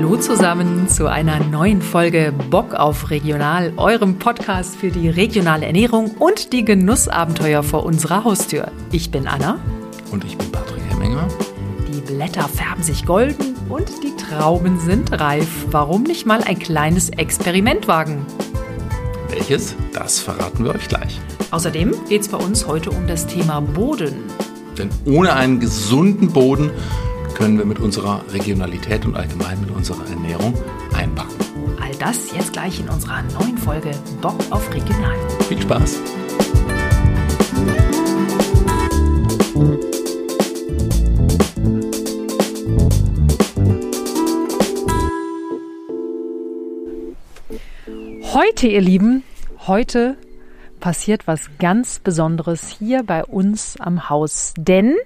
Hallo zusammen zu einer neuen Folge Bock auf Regional, eurem Podcast für die regionale Ernährung und die Genussabenteuer vor unserer Haustür. Ich bin Anna. Und ich bin Patrick Hemminger. Die Blätter färben sich golden und die Trauben sind reif. Warum nicht mal ein kleines Experiment wagen? Welches? Das verraten wir euch gleich. Außerdem geht es bei uns heute um das Thema Boden. Denn ohne einen gesunden Boden können wir mit unserer Regionalität und allgemein mit unserer Ernährung einpacken. All das jetzt gleich in unserer neuen Folge Bock auf Regional. Viel Spaß! Heute, ihr Lieben, heute passiert was ganz Besonderes hier bei uns am Haus. Denn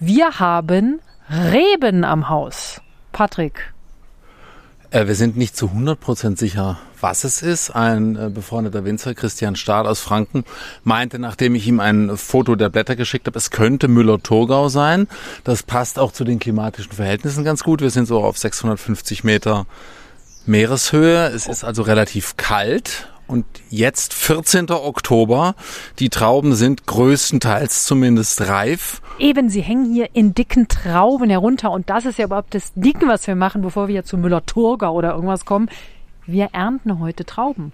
wir haben Reben am Haus. Patrick. Äh, wir sind nicht zu 100% sicher, was es ist. Ein äh, befreundeter Winzer, Christian Stahl aus Franken, meinte, nachdem ich ihm ein Foto der Blätter geschickt habe, es könnte Müller-Thurgau sein. Das passt auch zu den klimatischen Verhältnissen ganz gut. Wir sind so auf 650 Meter Meereshöhe. Es ist also relativ kalt und jetzt 14. Oktober. Die Trauben sind größtenteils zumindest reif. Eben, sie hängen hier in dicken Trauben herunter und das ist ja überhaupt das Ding, was wir machen, bevor wir zu Müller-Thurgau oder irgendwas kommen. Wir ernten heute Trauben.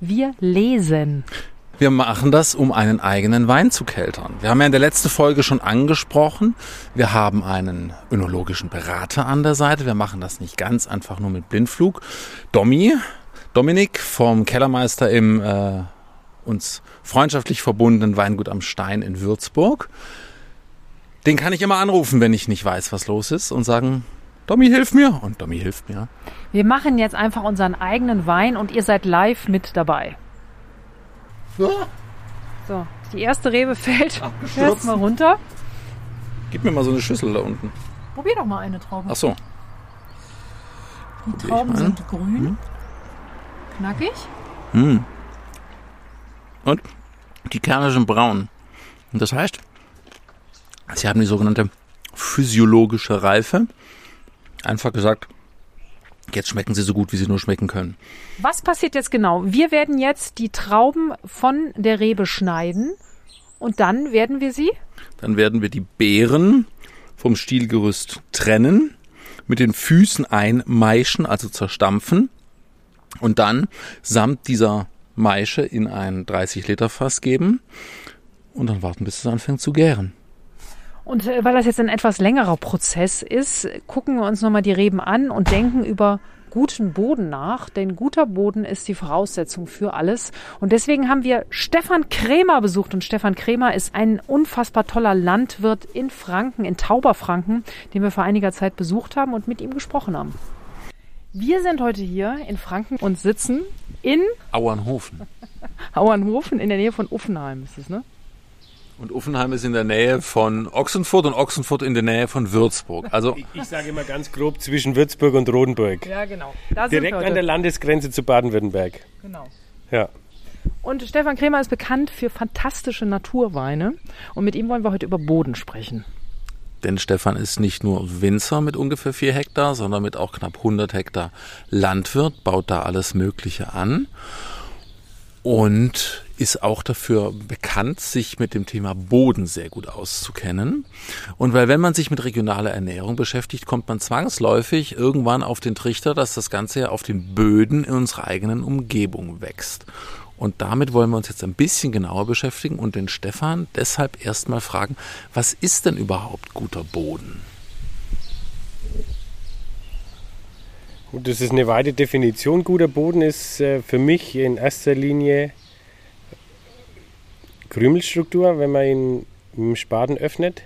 Wir lesen. Wir machen das, um einen eigenen Wein zu keltern. Wir haben ja in der letzten Folge schon angesprochen, wir haben einen önologischen Berater an der Seite. Wir machen das nicht ganz einfach nur mit Blindflug. Domi, Dominik vom Kellermeister im äh, uns freundschaftlich verbundenen Weingut am Stein in Würzburg. Den kann ich immer anrufen, wenn ich nicht weiß, was los ist und sagen, Domi, hilf mir. Und Domi hilft mir. Wir machen jetzt einfach unseren eigenen Wein und ihr seid live mit dabei. Ja. So, die erste Rebe fällt erstmal runter. Gib mir mal so eine Schüssel da unten. Probier doch mal eine Traube. Ach so. Die Probier Trauben sind grün. Hm? Knackig. Hm. Und die Kerne sind braun. Und das heißt, sie haben die sogenannte physiologische Reife. Einfach gesagt, jetzt schmecken sie so gut, wie sie nur schmecken können. Was passiert jetzt genau? Wir werden jetzt die Trauben von der Rebe schneiden und dann werden wir sie? Dann werden wir die Beeren vom Stielgerüst trennen, mit den Füßen einmeischen, also zerstampfen und dann samt dieser Maische in ein 30 Liter Fass geben und dann warten, bis es anfängt zu gären. Und äh, weil das jetzt ein etwas längerer Prozess ist, gucken wir uns nochmal die Reben an und denken über guten Boden nach, denn guter Boden ist die Voraussetzung für alles. Und deswegen haben wir Stefan Krämer besucht und Stefan Krämer ist ein unfassbar toller Landwirt in Franken, in Tauberfranken, den wir vor einiger Zeit besucht haben und mit ihm gesprochen haben. Wir sind heute hier in Franken und sitzen in Auernhofen. Auernhofen in der Nähe von Uffenheim ist es, ne? Und Uffenheim ist in der Nähe von Ochsenfurt und Ochsenfurt in der Nähe von Würzburg. Also ich, ich sage immer ganz grob zwischen Würzburg und Rodenburg. Ja, genau. Direkt an der Landesgrenze zu Baden-Württemberg. Genau. Ja. Und Stefan Kremer ist bekannt für fantastische Naturweine. Und mit ihm wollen wir heute über Boden sprechen. Denn Stefan ist nicht nur Winzer mit ungefähr vier Hektar, sondern mit auch knapp 100 Hektar Landwirt, baut da alles Mögliche an und ist auch dafür bekannt, sich mit dem Thema Boden sehr gut auszukennen. Und weil wenn man sich mit regionaler Ernährung beschäftigt, kommt man zwangsläufig irgendwann auf den Trichter, dass das Ganze ja auf den Böden in unserer eigenen Umgebung wächst. Und damit wollen wir uns jetzt ein bisschen genauer beschäftigen und den Stefan deshalb erstmal fragen, was ist denn überhaupt guter Boden? Gut, das ist eine weite Definition. Guter Boden ist äh, für mich in erster Linie Krümelstruktur, wenn man ihn im Spaten öffnet.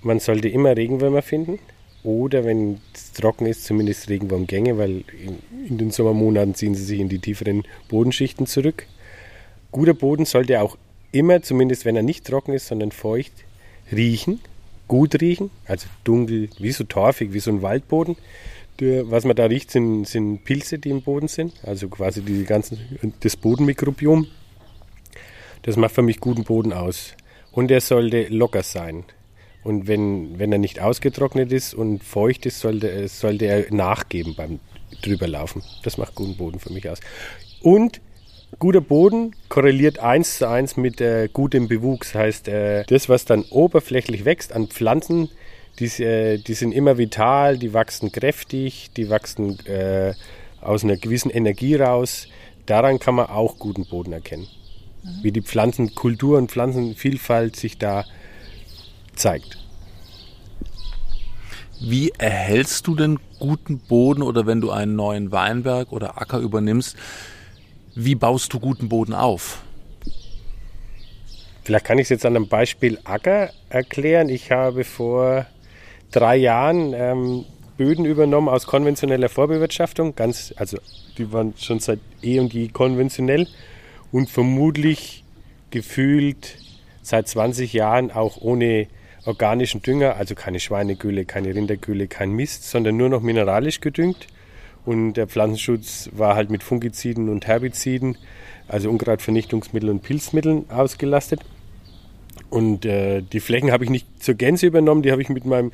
Man sollte immer Regenwürmer finden. Oder wenn es trocken ist, zumindest Regenwurmgänge, weil in, in, den Sommermonaten ziehen sie sich in die tieferen Bodenschichten zurück. Guter Boden sollte auch immer, zumindest wenn er nicht trocken ist, sondern feucht, riechen, gut riechen, also dunkel, wie so torfig, wie so ein Waldboden. Was man da riecht, sind, sind Pilze, die im Boden sind, also quasi die ganzen, das Bodenmikrobiom. Das macht für mich guten Boden aus. Und er sollte locker sein. Und wenn, wenn er nicht ausgetrocknet ist und feucht ist, sollte, sollte er nachgeben beim drüberlaufen. Das macht guten Boden für mich aus. Und guter Boden korreliert eins zu eins mit äh, gutem Bewuchs. Heißt, äh, das, was dann oberflächlich wächst an Pflanzen, die, äh, die sind immer vital, die wachsen kräftig, die wachsen äh, aus einer gewissen Energie raus. Daran kann man auch guten Boden erkennen. Mhm. Wie die Pflanzenkultur und Pflanzenvielfalt sich da zeigt. Wie erhältst du denn guten Boden oder wenn du einen neuen Weinberg oder Acker übernimmst, wie baust du guten Boden auf? Vielleicht kann ich es jetzt an einem Beispiel Acker erklären. Ich habe vor drei Jahren ähm, Böden übernommen aus konventioneller Vorbewirtschaftung. Ganz, also die waren schon seit eh und je konventionell und vermutlich gefühlt seit 20 Jahren auch ohne organischen Dünger, also keine Schweinegülle, keine Rindergülle, kein Mist, sondern nur noch mineralisch gedüngt. Und der Pflanzenschutz war halt mit Fungiziden und Herbiziden, also Unkrautvernichtungsmitteln und Pilzmitteln ausgelastet. Und äh, die Flächen habe ich nicht zur Gänze übernommen, die habe ich mit meinem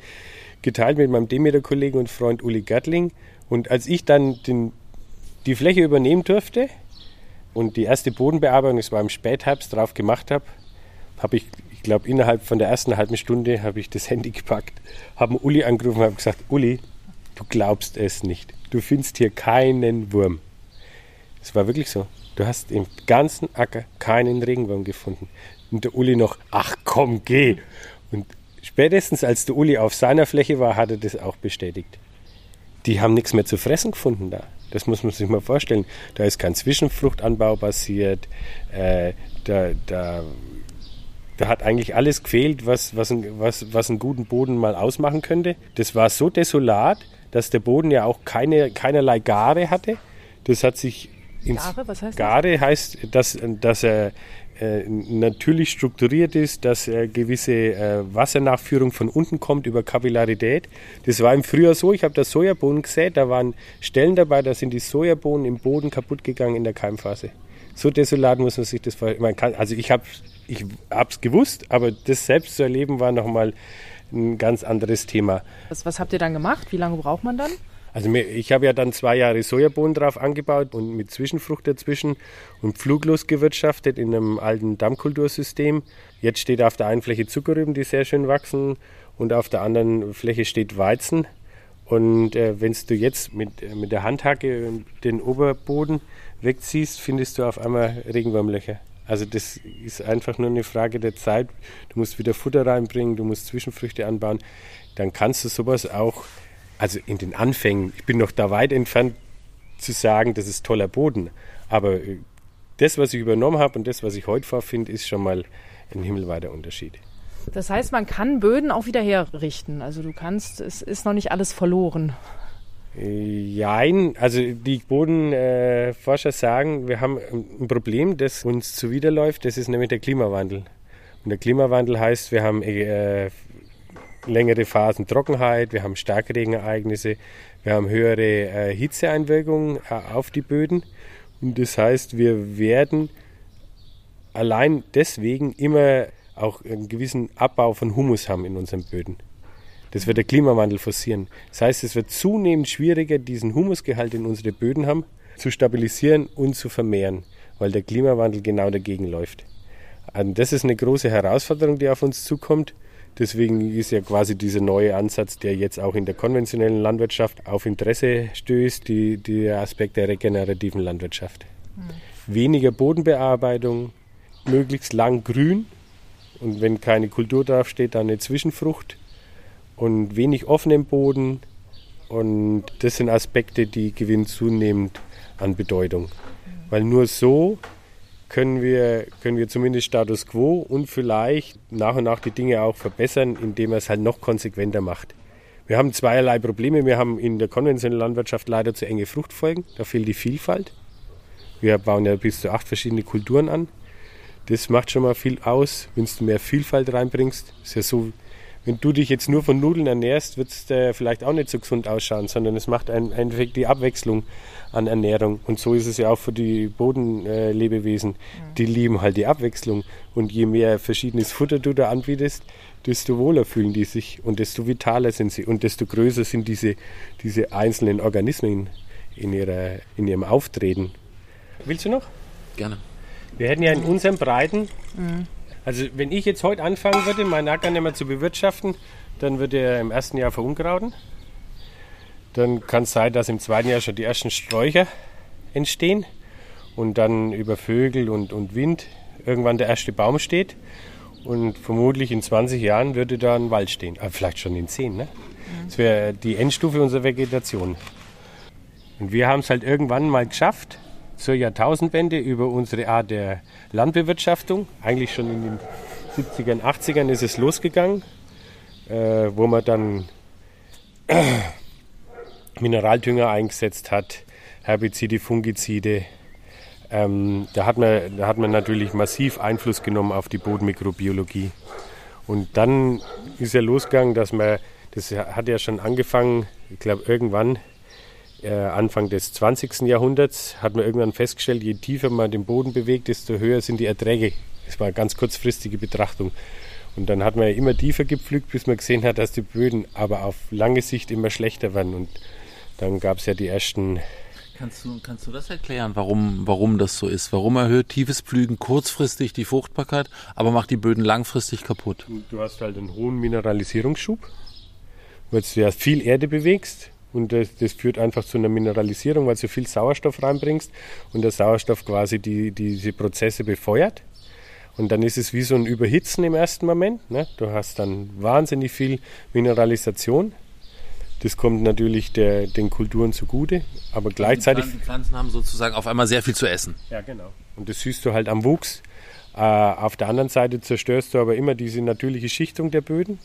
geteilt mit meinem Demeter-Kollegen und Freund Uli Gattling. Und als ich dann den, die Fläche übernehmen durfte und die erste Bodenbearbeitung, das war im Spätherbst, drauf gemacht habe, habe ich ich glaube, innerhalb von der ersten halben Stunde habe ich das Handy gepackt, habe Uli angerufen und habe gesagt, Uli, du glaubst es nicht. Du findest hier keinen Wurm. Es war wirklich so. Du hast im ganzen Acker keinen Regenwurm gefunden. Und der Uli noch, ach komm, geh. Und spätestens als der Uli auf seiner Fläche war, hat er das auch bestätigt. Die haben nichts mehr zu fressen gefunden da. Das muss man sich mal vorstellen. Da ist kein Zwischenfruchtanbau passiert. Äh, da, da da hat eigentlich alles gefehlt, was, was, ein, was, was einen guten Boden mal ausmachen könnte. Das war so desolat, dass der Boden ja auch keine, keinerlei Gare hatte. Das hat sich ins Gare, was heißt Gare das? heißt, dass, dass er äh, natürlich strukturiert ist, dass äh, gewisse äh, Wassernachführung von unten kommt über Kapillarität. Das war im Frühjahr so, ich habe da Sojabohnen gesät, da waren Stellen dabei, da sind die Sojabohnen im Boden kaputt gegangen in der Keimphase. So desolat muss man sich das vorstellen. Also ich habe ich es gewusst, aber das selbst zu erleben war nochmal ein ganz anderes Thema. Was, was habt ihr dann gemacht? Wie lange braucht man dann? Also ich habe ja dann zwei Jahre Sojabohnen drauf angebaut und mit Zwischenfrucht dazwischen und pfluglos gewirtschaftet in einem alten Dammkultursystem. Jetzt steht auf der einen Fläche Zuckerrüben, die sehr schön wachsen und auf der anderen Fläche steht Weizen. Und äh, wenn du jetzt mit, äh, mit der Handhacke den Oberboden wegziehst, findest du auf einmal Regenwurmlöcher. Also das ist einfach nur eine Frage der Zeit. Du musst wieder Futter reinbringen, du musst Zwischenfrüchte anbauen. Dann kannst du sowas auch, also in den Anfängen, ich bin noch da weit entfernt zu sagen, das ist toller Boden. Aber äh, das, was ich übernommen habe und das, was ich heute vorfinde, ist schon mal ein himmelweiter Unterschied. Das heißt, man kann Böden auch wieder herrichten. Also du kannst, es ist noch nicht alles verloren. Jein, also die Bodenforscher sagen, wir haben ein Problem, das uns zuwiderläuft, das ist nämlich der Klimawandel. Und der Klimawandel heißt, wir haben äh, längere Phasen Trockenheit, wir haben Starkregenereignisse, wir haben höhere äh, Hitzeeinwirkungen äh, auf die Böden. Und das heißt, wir werden allein deswegen immer auch einen gewissen Abbau von Humus haben in unseren Böden. Das wird der Klimawandel forcieren. Das heißt, es wird zunehmend schwieriger, diesen Humusgehalt in unsere Böden haben, zu stabilisieren und zu vermehren, weil der Klimawandel genau dagegen läuft. Und das ist eine große Herausforderung, die auf uns zukommt. Deswegen ist ja quasi dieser neue Ansatz, der jetzt auch in der konventionellen Landwirtschaft auf Interesse stößt, die, der Aspekt der regenerativen Landwirtschaft. Mhm. Weniger Bodenbearbeitung, möglichst lang grün und wenn keine Kultur draufsteht, dann eine Zwischenfrucht und wenig offenen Boden. Und das sind Aspekte, die gewinnen zunehmend an Bedeutung. Weil nur so können wir, können wir zumindest Status quo und vielleicht nach und nach die Dinge auch verbessern, indem man es halt noch konsequenter macht. Wir haben zweierlei Probleme. Wir haben in der konventionellen Landwirtschaft leider zu enge Fruchtfolgen. Da fehlt die Vielfalt. Wir bauen ja bis zu acht verschiedene Kulturen an. Das macht schon mal viel aus, wenn du mehr Vielfalt reinbringst. Ist ja so wenn du dich jetzt nur von Nudeln ernährst, wird es äh, vielleicht auch nicht so gesund ausschauen, sondern es macht ein, Endeffekt die Abwechslung an Ernährung. Und so ist es ja auch für die Bodenlebewesen. Äh, mhm. Die lieben halt die Abwechslung. Und je mehr verschiedenes Futter du da anbietest, desto wohler fühlen die sich und desto vitaler sind sie und desto größer sind diese, diese einzelnen Organismen in, ihrer, in ihrem Auftreten. Willst du noch? Gerne. Wir hätten ja in unseren Breiten mhm. Also wenn ich jetzt heute anfangen würde, meinen Acker nicht mehr zu bewirtschaften, dann würde er im ersten Jahr verunkrauten. Dann kann es sein, dass im zweiten Jahr schon die ersten Sträucher entstehen und dann über Vögel und, und Wind irgendwann der erste Baum steht. Und vermutlich in 20 Jahren würde da ein Wald stehen. Aber vielleicht schon in 10. Ne? Das wäre die Endstufe unserer Vegetation. Und wir haben es halt irgendwann mal geschafft, zur Jahrtausendwende über unsere Art der Landbewirtschaftung. Eigentlich schon in den 70ern, 80ern ist es losgegangen, äh, wo man dann äh, Mineraldünger eingesetzt hat, Herbizide, Fungizide. Ähm, da, hat man, da hat man natürlich massiv Einfluss genommen auf die Bodenmikrobiologie. Und dann ist ja losgegangen, dass man, das hat ja schon angefangen, ich glaube irgendwann Anfang des 20. Jahrhunderts hat man irgendwann festgestellt, je tiefer man den Boden bewegt, desto höher sind die Erträge. Das war eine ganz kurzfristige Betrachtung. Und dann hat man ja immer tiefer gepflügt, bis man gesehen hat, dass die Böden aber auf lange Sicht immer schlechter werden. Und dann gab es ja die ersten. Kannst du, kannst du das erklären, warum, warum das so ist? Warum erhöht tiefes Pflügen kurzfristig die Fruchtbarkeit, aber macht die Böden langfristig kaputt? Du hast halt einen hohen Mineralisierungsschub, weil du ja viel Erde bewegst und das, das, führt einfach zu einer Mineralisierung, weil du viel Sauerstoff reinbringst und der Sauerstoff quasi die, diese Prozesse befeuert. Und dann ist es wie so ein Überhitzen im ersten Moment. Ne? Du hast dann wahnsinnig viel Mineralisation. Das kommt natürlich der, den Kulturen zugute, aber gleichzeitig. Die Pflanzen haben sozusagen auf einmal sehr viel zu essen. Ja, genau. Und das siehst du halt am Wuchs. Äh, auf der anderen Seite zerstörst du aber immer diese natürliche Schichtung der Böden.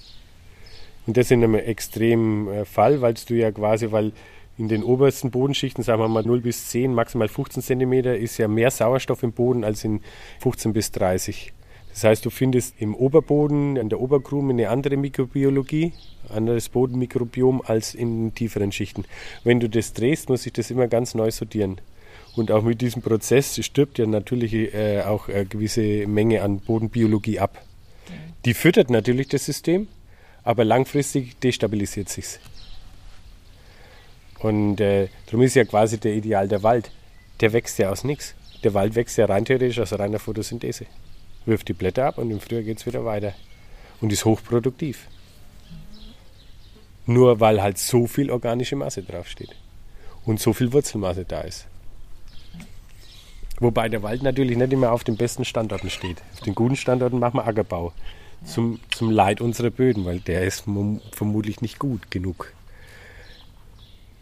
Und das in einem extremen äh, Fall, weil du ja quasi, weil in den obersten Bodenschichten, sagen wir mal 0 bis 10, maximal 15 cm, ist ja mehr Sauerstoff im Boden als in 15 bis 30. Das heißt, du findest im Oberboden, an der Oberkrume eine andere Mikrobiologie, anderes Bodenmikrobiom als in tieferen Schichten. Wenn du das drehst, muss sich das immer ganz neu sortieren. Und auch mit diesem Prozess stirbt ja natürlich äh, auch eine gewisse Menge an Bodenbiologie ab. Die füttert natürlich das System, aber langfristig destabilisiert sich's. Und äh, darum ist ja quasi der Ideal der Wald. Der wächst ja aus nichts. Der Wald wächst ja rein theoretisch aus reiner Photosynthese. Wirft die Blätter ab und im Frühjahr geht es wieder weiter. Und ist hochproduktiv. Nur weil halt so viel organische Masse draufsteht. Und so viel Wurzelmasse da ist. Wobei der Wald natürlich nicht immer auf den besten Standorten steht. Auf den guten Standorten machen wir Ackerbau zum, zum Leid unserer Böden, weil der ist vermutlich nicht gut genug.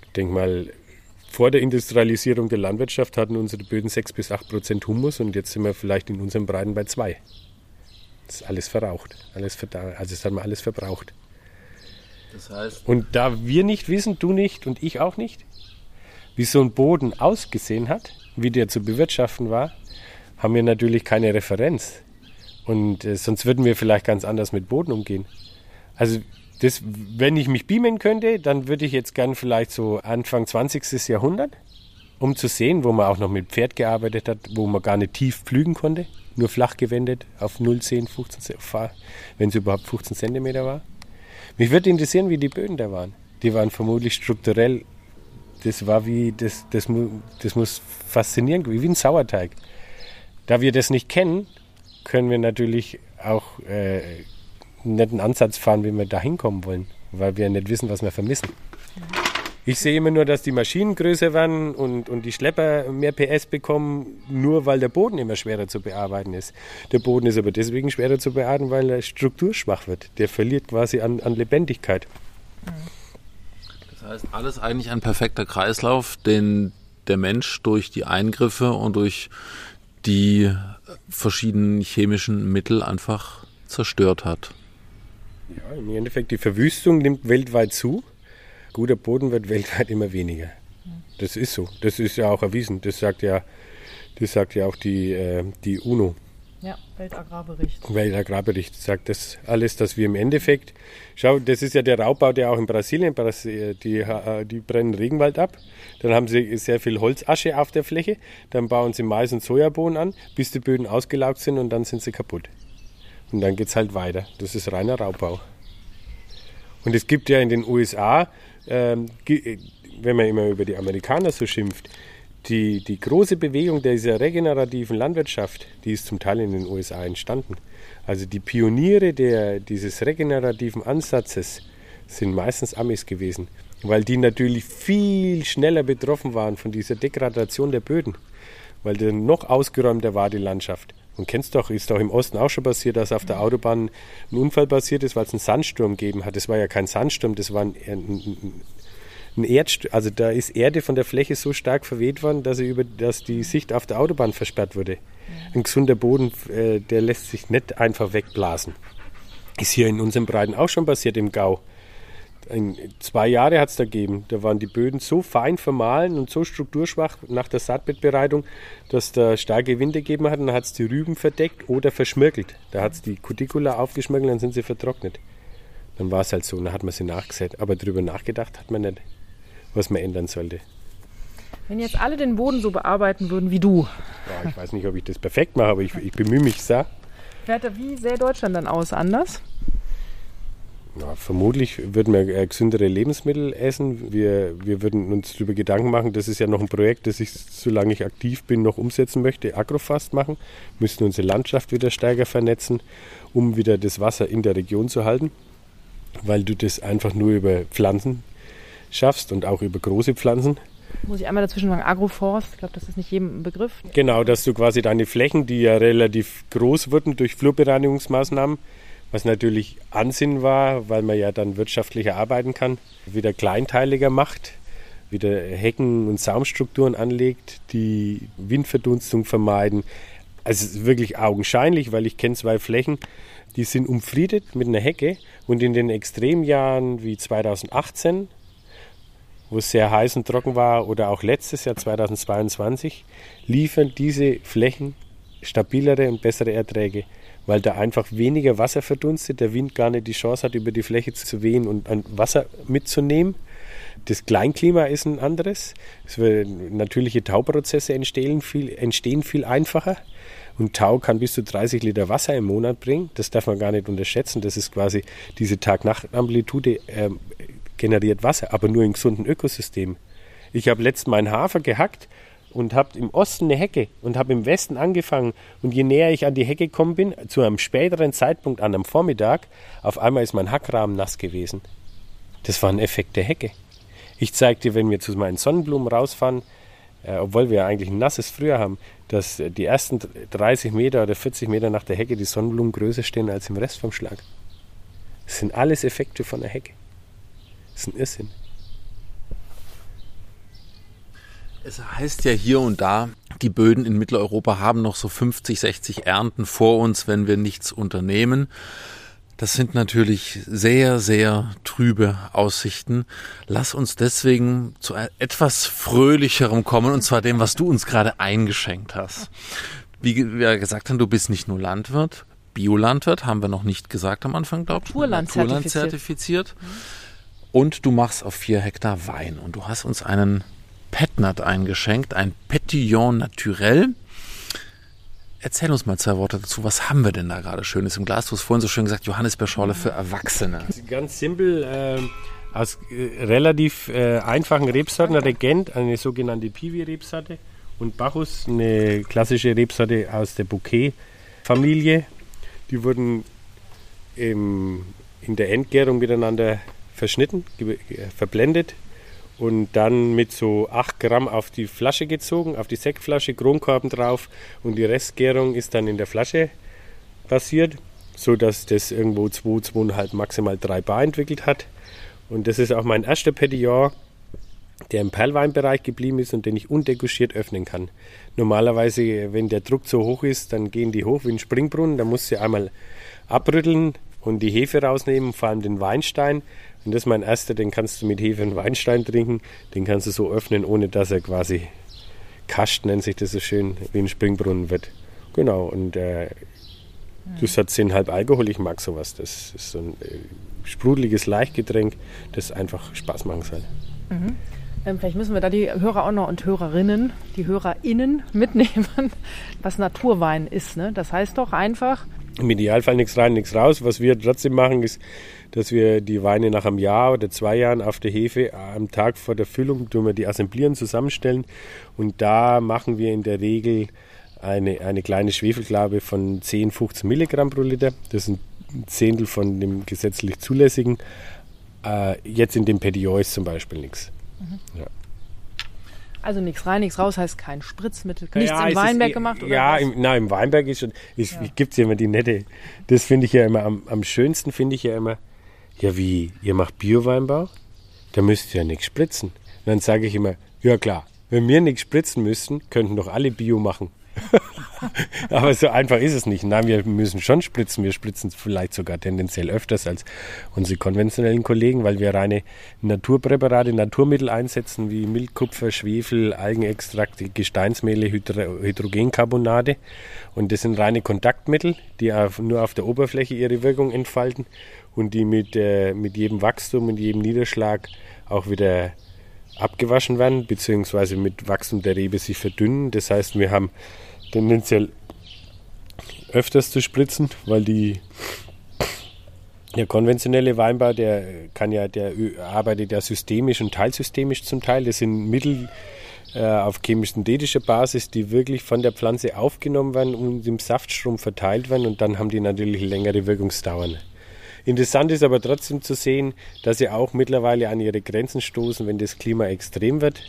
Ich denke mal, vor der Industrialisierung der Landwirtschaft hatten unsere Böden 6 bis 8 Prozent Humus und jetzt sind wir vielleicht in unseren Breiten bei 2. Das ist alles verraucht. Alles also das haben wir alles verbraucht. Das heißt. Und da wir nicht wissen, du nicht und ich auch nicht, wie so ein Boden ausgesehen hat, wie der zu bewirtschaften war, haben wir natürlich keine Referenz. Und äh, sonst würden wir vielleicht ganz anders mit Boden umgehen. Also das, wenn ich mich beamen könnte, dann würde ich jetzt gern vielleicht so Anfang 20. Jahrhundert, um zu sehen, wo man auch noch mit Pferd gearbeitet hat, wo man gar nicht tief pflügen konnte, nur flach gewendet auf 0, 10, 15, wenn es überhaupt 15 Zentimeter war. Mich würde interessieren, wie die Böden da waren. Die waren vermutlich strukturell, das war wie, das, das, das muss faszinierend, wie ein Sauerteig. Da wir das nicht kennen, können wir natürlich auch äh, nicht einen Ansatz fahren, wie wir da hinkommen wollen, weil wir nicht wissen, was wir vermissen. Ich sehe immer nur, dass die Maschinen größer werden und, und die Schlepper mehr PS bekommen, nur weil der Boden immer schwerer zu bearbeiten ist. Der Boden ist aber deswegen schwerer zu bearbeiten, weil er strukturschwach wird. Der verliert quasi an, an Lebendigkeit. Das heißt, alles eigentlich ein perfekter Kreislauf, den der Mensch durch die Eingriffe und durch die verschiedenen chemischen Mittel einfach zerstört hat. Ja, im Endeffekt, die Verwüstung nimmt weltweit zu. Guter Boden wird weltweit immer weniger. Das ist so. Das ist ja auch erwiesen. Das sagt ja, das sagt ja auch die, äh, die UNO. Ja, Weltagrarbericht. Weltagrarbericht sagt das alles, dass wir im Endeffekt, schau, das ist ja der Raubbau, der auch in Brasilien, die, die brennen Regenwald ab, dann haben sie sehr viel Holzasche auf der Fläche, dann bauen sie Mais und Sojabohnen an, bis die Böden ausgelaugt sind und dann sind sie kaputt. Und dann geht es halt weiter. Das ist reiner Raubbau. Und es gibt ja in den USA, ähm, wenn man immer über die Amerikaner so schimpft, die, die große Bewegung dieser regenerativen Landwirtschaft, die ist zum Teil in den USA entstanden. Also die Pioniere der, dieses regenerativen Ansatzes sind meistens Amis gewesen, weil die natürlich viel schneller betroffen waren von dieser Degradation der Böden, weil dann noch ausgeräumter war die Landschaft. Und kennst doch, ist doch im Osten auch schon passiert, dass auf der Autobahn ein Unfall passiert ist, weil es einen Sandsturm gegeben hat. Das war ja kein Sandsturm, das war ein, ein, ein Erdst also da ist Erde von der Fläche so stark verweht worden, dass, über, dass die Sicht auf der Autobahn versperrt wurde. Ein gesunder Boden, äh, der lässt sich nicht einfach wegblasen. Ist hier in unserem Breiten auch schon passiert im Gau. Ein, zwei Jahre hat es da gegeben. Da waren die Böden so fein vermahlen und so strukturschwach nach der Saatbettbereitung, dass da starke Winde gegeben hat und dann hat es die Rüben verdeckt oder verschmirgelt. Da hat es die Cuticula aufgeschmirgelt, dann sind sie vertrocknet. Dann war es halt so, dann hat man sie nachgesät. Aber darüber nachgedacht hat man nicht was man ändern sollte. Wenn jetzt alle den Boden so bearbeiten würden wie du. Ja, ich weiß nicht, ob ich das perfekt mache, aber ich, ich bemühe mich sehr. Wie sähe Deutschland dann aus? Anders? Ja, vermutlich würden wir äh, gesündere Lebensmittel essen. Wir, wir würden uns darüber Gedanken machen. Das ist ja noch ein Projekt, das ich, solange ich aktiv bin, noch umsetzen möchte. Agrofast machen. Wir müssen unsere Landschaft wieder stärker vernetzen, um wieder das Wasser in der Region zu halten. Weil du das einfach nur über Pflanzen schaffst und auch über große Pflanzen. Muss ich einmal dazwischen sagen, Agroforst, ich glaube, das ist nicht jedem ein Begriff. Genau, dass du quasi deine Flächen, die ja relativ groß wurden durch Flurbereinigungsmaßnahmen, was natürlich Ansinn war, weil man ja dann wirtschaftlicher arbeiten kann, wieder kleinteiliger macht, wieder Hecken und Saumstrukturen anlegt, die Windverdunstung vermeiden. Also es ist wirklich augenscheinlich, weil ich kenne zwei Flächen, die sind umfriedet mit einer Hecke und in den Extremjahren wie 2018 wo es sehr heiß und trocken war, oder auch letztes Jahr 2022, liefern diese Flächen stabilere und bessere Erträge, weil da einfach weniger Wasser verdunstet, der Wind gar nicht die Chance hat, über die Fläche zu wehen und Wasser mitzunehmen. Das Kleinklima ist ein anderes. natürliche Tauprozesse entstehen viel, entstehen viel einfacher. Und Tau kann bis zu 30 Liter Wasser im Monat bringen. Das darf man gar nicht unterschätzen. Das ist quasi diese Tag-Nacht-Amplitude äh, generiert Wasser, aber nur in gesunden Ökosystemen. Ich habe letztens meinen Hafer gehackt und habe im Osten eine Hecke und habe im Westen angefangen. Und je näher ich an die Hecke gekommen bin, zu einem späteren Zeitpunkt an einem Vormittag, auf einmal ist mein Hackrahmen nass gewesen. Das war ein Effekt der Hecke. Ich zeige dir, wenn wir zu meinen Sonnenblumen rausfahren, äh, obwohl wir eigentlich ein nasses Frühjahr haben, dass die ersten 30 Meter oder 40 Meter nach der Hecke die Sonnenblumen größer stehen als im Rest vom Schlag. Das sind alles Effekte von der Hecke. Das ist ein Irrsinn. Es heißt ja hier und da, die Böden in Mitteleuropa haben noch so 50, 60 Ernten vor uns, wenn wir nichts unternehmen. Das sind natürlich sehr, sehr trübe Aussichten. Lass uns deswegen zu etwas Fröhlicherem kommen, und zwar dem, was du uns gerade eingeschenkt hast. Wie wir gesagt haben, du bist nicht nur Landwirt, Biolandwirt, haben wir noch nicht gesagt am Anfang, glaube ich. Naturland, Naturland zertifiziert. Und du machst auf vier Hektar Wein. Und du hast uns einen Petnat eingeschenkt, ein Petillon Naturel. Erzähl uns mal zwei Worte dazu. Was haben wir denn da gerade Schönes im Glas? Du hast vorhin so schön gesagt, Johannisbeerschorle für Erwachsene. Ganz simpel, äh, aus äh, relativ äh, einfachen Rebsorten, Regent, eine sogenannte Piwi-Rebsorte und Bacchus, eine klassische Rebsorte aus der Bouquet-Familie. Die wurden im, in der Endgärung miteinander verschnitten, verblendet und dann mit so 8 Gramm auf die Flasche gezogen, auf die Sektflasche, Kronkorben drauf und die Restgärung ist dann in der Flasche passiert, sodass das irgendwo 2, 2,5, maximal 3 Bar entwickelt hat. Und das ist auch mein erster Petillon, der im Perlweinbereich geblieben ist und den ich undeguschiert öffnen kann. Normalerweise, wenn der Druck zu hoch ist, dann gehen die hoch wie ein Springbrunnen, da musst du einmal abrütteln und die Hefe rausnehmen, vor allem den Weinstein. Und das ist mein erster, den kannst du mit Hefe und Weinstein trinken. Den kannst du so öffnen, ohne dass er quasi kascht, nennt sich das so schön, wie ein Springbrunnen wird. Genau, und äh, Das hat 10,5 Alkohol, ich mag sowas. Das ist so ein äh, sprudeliges Leichtgetränk, das einfach Spaß machen soll. Mhm. Ähm, vielleicht müssen wir da die Hörer auch noch und Hörerinnen, die HörerInnen mitnehmen, was Naturwein ist. Ne? Das heißt doch einfach. Im Idealfall nichts rein, nichts raus. Was wir trotzdem machen, ist, dass wir die Weine nach einem Jahr oder zwei Jahren auf der Hefe am Tag vor der Füllung tun wir die assemblieren, zusammenstellen und da machen wir in der Regel eine, eine kleine Schwefelklabe von 10, 15 Milligramm pro Liter. Das ist ein Zehntel von dem gesetzlich zulässigen. Äh, jetzt in dem Petillon ist zum Beispiel nichts. Mhm. Ja. Also nichts rein, nichts raus heißt kein Spritzmittel, nichts ja, im Weinberg ist, gemacht? Oder ja, im, na, im Weinberg ist schon, es ja. gibt ja immer die nette, das finde ich ja immer, am, am schönsten finde ich ja immer, ja wie, ihr macht Bio-Weinbau? Da müsst ihr ja nichts spritzen. Und dann sage ich immer, ja klar, wenn wir nichts spritzen müssten, könnten doch alle Bio machen. Aber so einfach ist es nicht. Nein, wir müssen schon spritzen. Wir spritzen vielleicht sogar tendenziell öfters als unsere konventionellen Kollegen, weil wir reine Naturpräparate, Naturmittel einsetzen, wie Milchkupfer, Schwefel, Algenextrakte, Gesteinsmehle, Hydro Hydrogencarbonate. Und das sind reine Kontaktmittel, die auf, nur auf der Oberfläche ihre Wirkung entfalten und die mit, äh, mit jedem Wachstum und jedem Niederschlag auch wieder abgewaschen werden, beziehungsweise mit Wachstum der Rebe sich verdünnen. Das heißt, wir haben tendenziell öfters zu spritzen, weil die der konventionelle Weinbau, der kann ja, der arbeitet ja systemisch und teilsystemisch zum Teil. Das sind Mittel äh, auf chemisch-synthetischer Basis, die wirklich von der Pflanze aufgenommen werden und im Saftstrom verteilt werden und dann haben die natürlich längere Wirkungsdauern. Interessant ist aber trotzdem zu sehen, dass sie auch mittlerweile an ihre Grenzen stoßen, wenn das Klima extrem wird.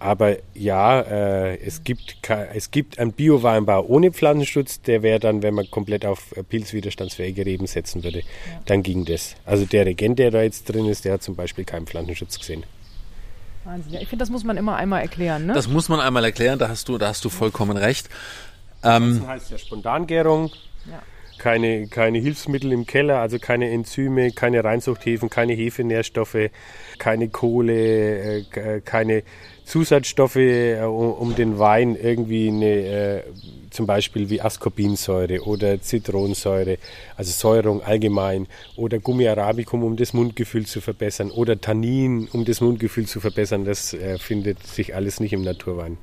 Aber ja, äh, es, gibt, es gibt einen Bio-Weinbau ohne Pflanzenschutz, der wäre dann, wenn man komplett auf pilzwiderstandsfähige Reben setzen würde, ja. dann ging das. Also der Regent, der da jetzt drin ist, der hat zum Beispiel keinen Pflanzenschutz gesehen. Wahnsinn. Ja, ich finde, das muss man immer einmal erklären. Ne? Das muss man einmal erklären, da hast du, da hast du vollkommen recht. Ähm, das heißt ja Spontangärung. Ja keine, keine Hilfsmittel im Keller, also keine Enzyme, keine Reinzuchthäfen, keine Hefenährstoffe, keine Kohle, äh, keine Zusatzstoffe, äh, um den Wein irgendwie eine, äh, zum Beispiel wie Ascorbinsäure oder Zitronensäure, also Säurung allgemein, oder Gummi arabicum, um das Mundgefühl zu verbessern, oder Tannin, um das Mundgefühl zu verbessern. Das findet sich alles nicht im Naturwein.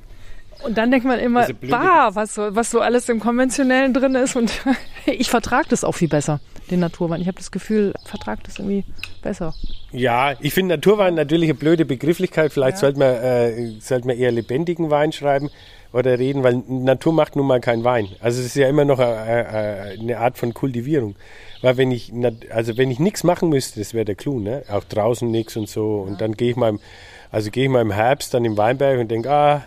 Und dann denkt man immer, bah, was so, was so alles im Konventionellen drin ist. Und ich vertrage das auch viel besser, den Naturwein. Ich habe das Gefühl, vertrage das irgendwie besser. Ja, ich finde Naturwein natürlich eine blöde Begrifflichkeit. Vielleicht ja. sollte, man, äh, sollte man eher lebendigen Wein schreiben oder reden, weil Natur macht nun mal keinen Wein. Also es ist ja immer noch eine, eine Art von Kultivierung. Weil wenn ich, also wenn ich nichts machen müsste, das wäre der Clou, ne? Auch draußen nichts und so. Und dann gehe ich mal, im, also gehe ich mal im Herbst dann im Weinberg und denke, ah,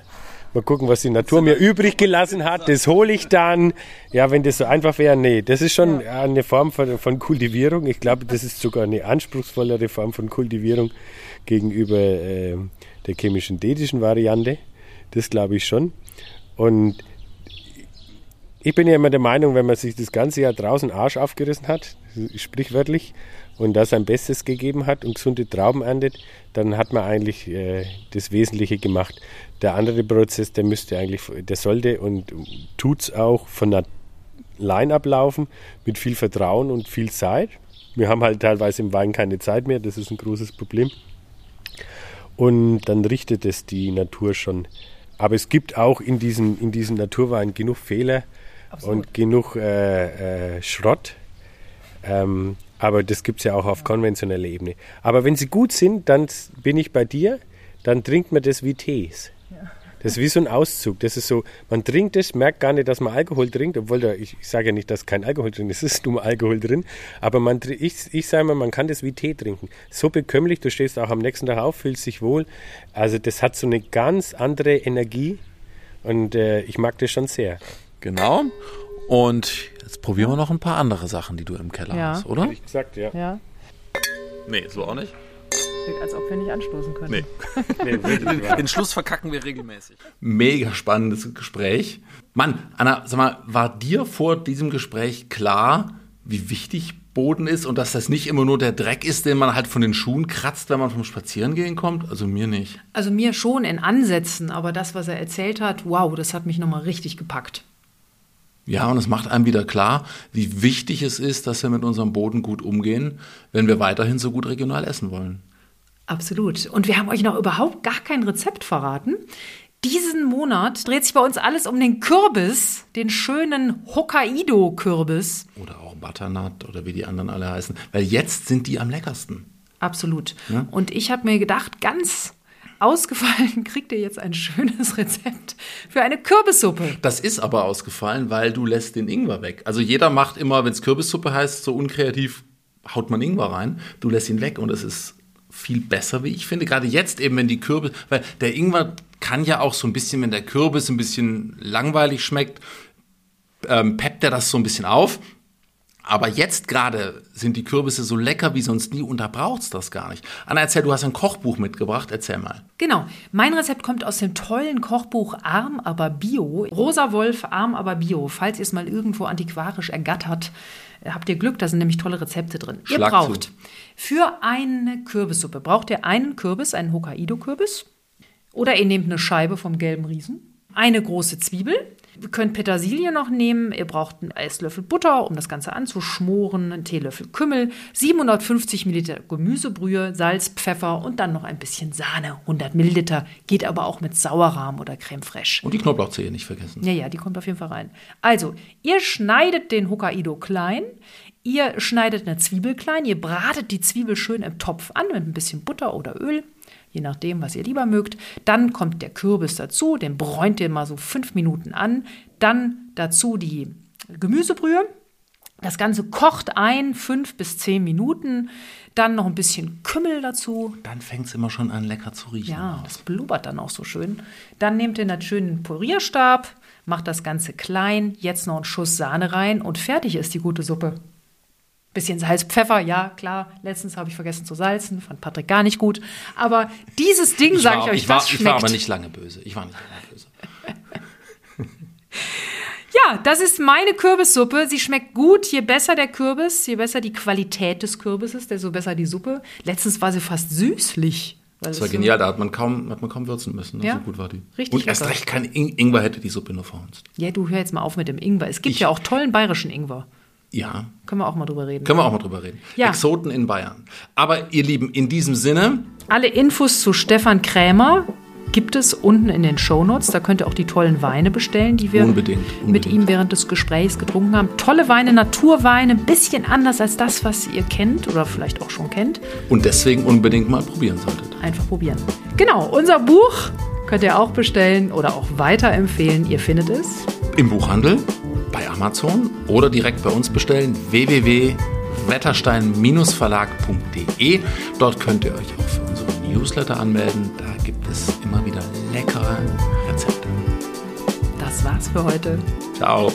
Mal gucken, was die Natur mir übrig gelassen hat. Das hole ich dann. Ja, wenn das so einfach wäre, nee. Das ist schon eine Form von, von Kultivierung. Ich glaube, das ist sogar eine anspruchsvollere Form von Kultivierung gegenüber äh, der chemisch-synthetischen Variante. Das glaube ich schon. Und ich bin ja immer der Meinung, wenn man sich das ganze Jahr draußen Arsch aufgerissen hat, sprichwörtlich, und da sein Bestes gegeben hat und gesunde Trauben erntet, dann hat man eigentlich äh, das Wesentliche gemacht. Der andere Prozess, der müsste eigentlich, der sollte und tut es auch von allein ablaufen, mit viel Vertrauen und viel Zeit. Wir haben halt teilweise im Wein keine Zeit mehr, das ist ein großes Problem. Und dann richtet es die Natur schon. Aber es gibt auch in diesen, in diesen Naturwein genug Fehler Absolut. und genug äh, äh, Schrott. Ähm, aber das gibt es ja auch auf konventioneller Ebene. Aber wenn sie gut sind, dann bin ich bei dir, dann trinkt man das wie Tees. Das ist wie so ein Auszug. Das ist so, man trinkt es, merkt gar nicht, dass man Alkohol trinkt, obwohl da, ich, ich sage ja nicht, dass kein Alkohol drin ist, es ist nur Alkohol drin. Aber man, ich, ich sage mal, man kann das wie Tee trinken. So bekömmlich, du stehst auch am nächsten Tag auf, fühlst dich wohl. Also das hat so eine ganz andere Energie und äh, ich mag das schon sehr. Genau. Und jetzt probieren wir noch ein paar andere Sachen, die du im Keller ja. hast, oder? Ich gesagt, ja. ja. Nee, so auch nicht. Klingt, als ob wir nicht anstoßen können. Nee. nee den, den Schluss verkacken wir regelmäßig. Mega spannendes Gespräch. Mann, Anna, sag mal, war dir vor diesem Gespräch klar, wie wichtig Boden ist und dass das nicht immer nur der Dreck ist, den man halt von den Schuhen kratzt, wenn man vom Spazierengehen kommt? Also mir nicht. Also mir schon in Ansätzen, aber das, was er erzählt hat, wow, das hat mich nochmal richtig gepackt. Ja, und es macht einem wieder klar, wie wichtig es ist, dass wir mit unserem Boden gut umgehen, wenn wir weiterhin so gut regional essen wollen. Absolut. Und wir haben euch noch überhaupt gar kein Rezept verraten. Diesen Monat dreht sich bei uns alles um den Kürbis, den schönen Hokkaido-Kürbis. Oder auch Butternut oder wie die anderen alle heißen. Weil jetzt sind die am leckersten. Absolut. Ja? Und ich habe mir gedacht, ganz ausgefallen kriegt ihr jetzt ein schönes Rezept für eine Kürbissuppe. Das ist aber ausgefallen, weil du lässt den Ingwer weg. Also jeder macht immer, wenn es Kürbissuppe heißt, so unkreativ haut man Ingwer rein. Du lässt ihn weg und es ist viel besser, wie ich finde. Gerade jetzt eben, wenn die Kürbis, weil der Ingwer kann ja auch so ein bisschen, wenn der Kürbis ein bisschen langweilig schmeckt, ähm, peppt er das so ein bisschen auf. Aber jetzt gerade sind die Kürbisse so lecker wie sonst nie und da braucht's das gar nicht. Anna, erzähl, du hast ein Kochbuch mitgebracht. Erzähl mal. Genau. Mein Rezept kommt aus dem tollen Kochbuch Arm aber Bio. Rosa Wolf Arm aber Bio. Falls ihr es mal irgendwo antiquarisch ergattert, habt ihr Glück, da sind nämlich tolle Rezepte drin. Schlag ihr braucht zu. für eine Kürbissuppe braucht ihr einen Kürbis, einen Hokkaido-Kürbis. Oder ihr nehmt eine Scheibe vom gelben Riesen, eine große Zwiebel, Ihr könnt Petersilie noch nehmen. Ihr braucht einen Esslöffel Butter, um das Ganze anzuschmoren, einen Teelöffel Kümmel, 750 Milliliter Gemüsebrühe, Salz, Pfeffer und dann noch ein bisschen Sahne, 100 Milliliter. Geht aber auch mit Sauerrahm oder Creme fraiche. Und die Knoblauchzehe nicht vergessen. Ja, ja, die kommt auf jeden Fall rein. Also, ihr schneidet den Hokkaido klein. Ihr schneidet eine Zwiebel klein, ihr bratet die Zwiebel schön im Topf an mit ein bisschen Butter oder Öl je nachdem, was ihr lieber mögt. Dann kommt der Kürbis dazu, den bräunt ihr mal so fünf Minuten an. Dann dazu die Gemüsebrühe. Das Ganze kocht ein, fünf bis zehn Minuten. Dann noch ein bisschen Kümmel dazu. Dann fängt es immer schon an, lecker zu riechen. Ja, das blubbert dann auch so schön. Dann nehmt ihr einen schönen Purierstab, macht das Ganze klein, jetzt noch einen Schuss Sahne rein und fertig ist die gute Suppe. Bisschen Salz, Pfeffer, ja, klar. Letztens habe ich vergessen zu salzen, fand Patrick gar nicht gut. Aber dieses Ding, sage ich euch, ich war, was schmeckt. Ich war aber nicht lange böse. Ich war nicht lange böse. ja, das ist meine Kürbissuppe. Sie schmeckt gut. Je besser der Kürbis, je besser die Qualität des Kürbisses, desto besser die Suppe. Letztens war sie fast süßlich. Das war genial, da hat man kaum, hat man kaum würzen müssen. Ne? Ja, so gut war die. Richtig Und erst recht kein In Ingwer hätte die Suppe nur verhunzt. Ja, du hör jetzt mal auf mit dem Ingwer. Es gibt Ich- ja auch tollen bayerischen Ingwer. Ja, Können wir auch mal drüber reden. können wir auch mal drüber reden. Ja. Exoten in Bayern. Aber ihr Lieben, in diesem Sinne, Alle Infos zu Stefan Krämer gibt es unten in den Shownotes. Da könnt ihr auch die tollen Weine bestellen, die wir Unbedingt, mit unbedingt. ihm während des Gesprächs getrunken haben. Tolle Weine, Naturweine, ein bisschen anders als das, was ihr kennt oder vielleicht auch schon kennt. und deswegen unbedingt mal probieren solltet. Einfach probieren. Genau, unser Buch könnt ihr auch bestellen oder auch weiterempfehlen. Ihr findet es. Im Buchhandel, bei Amazon oder direkt bei uns bestellen www.wetterstein-verlag.de. Dort könnt ihr euch auch für unsere Newsletter anmelden. Da gibt es immer wieder leckere Rezepte. Das war's für heute. Ciao.